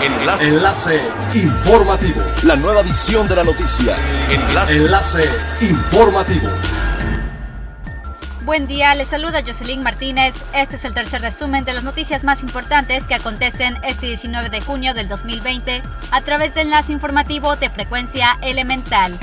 Enlace. Enlace informativo. La nueva edición de la noticia. Enlace. Enlace informativo. Buen día, les saluda Jocelyn Martínez. Este es el tercer resumen de las noticias más importantes que acontecen este 19 de junio del 2020 a través del enlace informativo de frecuencia elemental.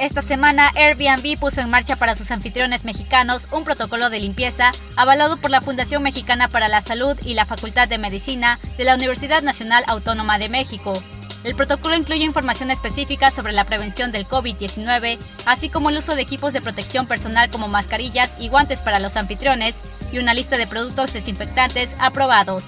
Esta semana, Airbnb puso en marcha para sus anfitriones mexicanos un protocolo de limpieza avalado por la Fundación Mexicana para la Salud y la Facultad de Medicina de la Universidad Nacional Autónoma de México. El protocolo incluye información específica sobre la prevención del COVID-19, así como el uso de equipos de protección personal como mascarillas y guantes para los anfitriones y una lista de productos desinfectantes aprobados.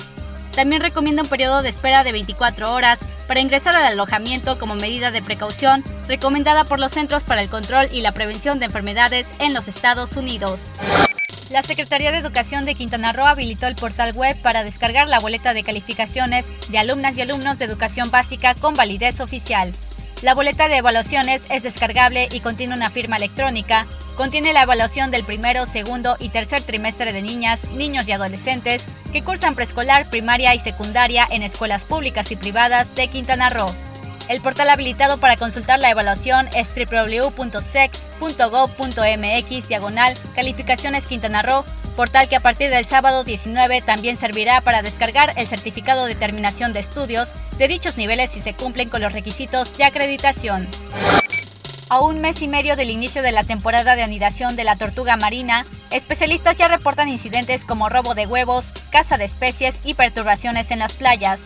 También recomienda un periodo de espera de 24 horas para ingresar al alojamiento como medida de precaución recomendada por los Centros para el Control y la Prevención de Enfermedades en los Estados Unidos. La Secretaría de Educación de Quintana Roo habilitó el portal web para descargar la boleta de calificaciones de alumnas y alumnos de educación básica con validez oficial. La boleta de evaluaciones es descargable y contiene una firma electrónica. Contiene la evaluación del primero, segundo y tercer trimestre de niñas, niños y adolescentes que cursan preescolar, primaria y secundaria en escuelas públicas y privadas de Quintana Roo. El portal habilitado para consultar la evaluación es www.sec.gov.mx diagonal calificaciones Quintana Roo, portal que a partir del sábado 19 también servirá para descargar el certificado de terminación de estudios de dichos niveles si se cumplen con los requisitos de acreditación. A un mes y medio del inicio de la temporada de anidación de la tortuga marina, especialistas ya reportan incidentes como robo de huevos, caza de especies y perturbaciones en las playas.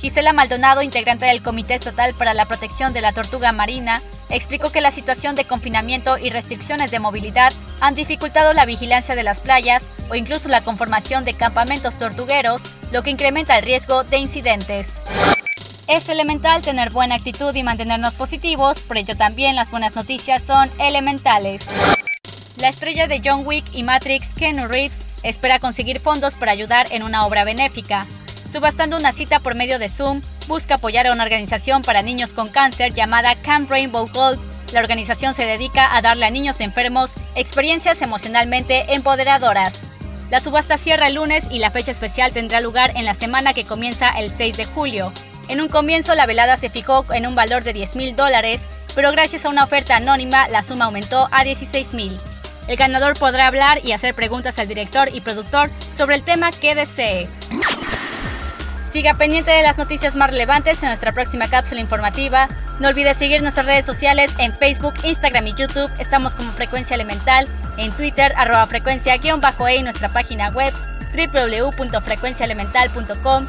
Gisela Maldonado, integrante del Comité Estatal para la Protección de la Tortuga Marina, explicó que la situación de confinamiento y restricciones de movilidad han dificultado la vigilancia de las playas o incluso la conformación de campamentos tortugueros, lo que incrementa el riesgo de incidentes. Es elemental tener buena actitud y mantenernos positivos, por ello también las buenas noticias son elementales. La estrella de John Wick y Matrix, Ken Reeves, espera conseguir fondos para ayudar en una obra benéfica. Subastando una cita por medio de Zoom, busca apoyar a una organización para niños con cáncer llamada Camp Rainbow Gold. La organización se dedica a darle a niños enfermos experiencias emocionalmente empoderadoras. La subasta cierra el lunes y la fecha especial tendrá lugar en la semana que comienza el 6 de julio. En un comienzo la velada se fijó en un valor de 10 mil dólares, pero gracias a una oferta anónima la suma aumentó a 16 mil. El ganador podrá hablar y hacer preguntas al director y productor sobre el tema que desee. Siga pendiente de las noticias más relevantes en nuestra próxima cápsula informativa. No olvide seguir nuestras redes sociales en Facebook, Instagram y YouTube. Estamos como Frecuencia Elemental, en Twitter, arroba frecuencia-e y nuestra página web www.frecuenciaelemental.com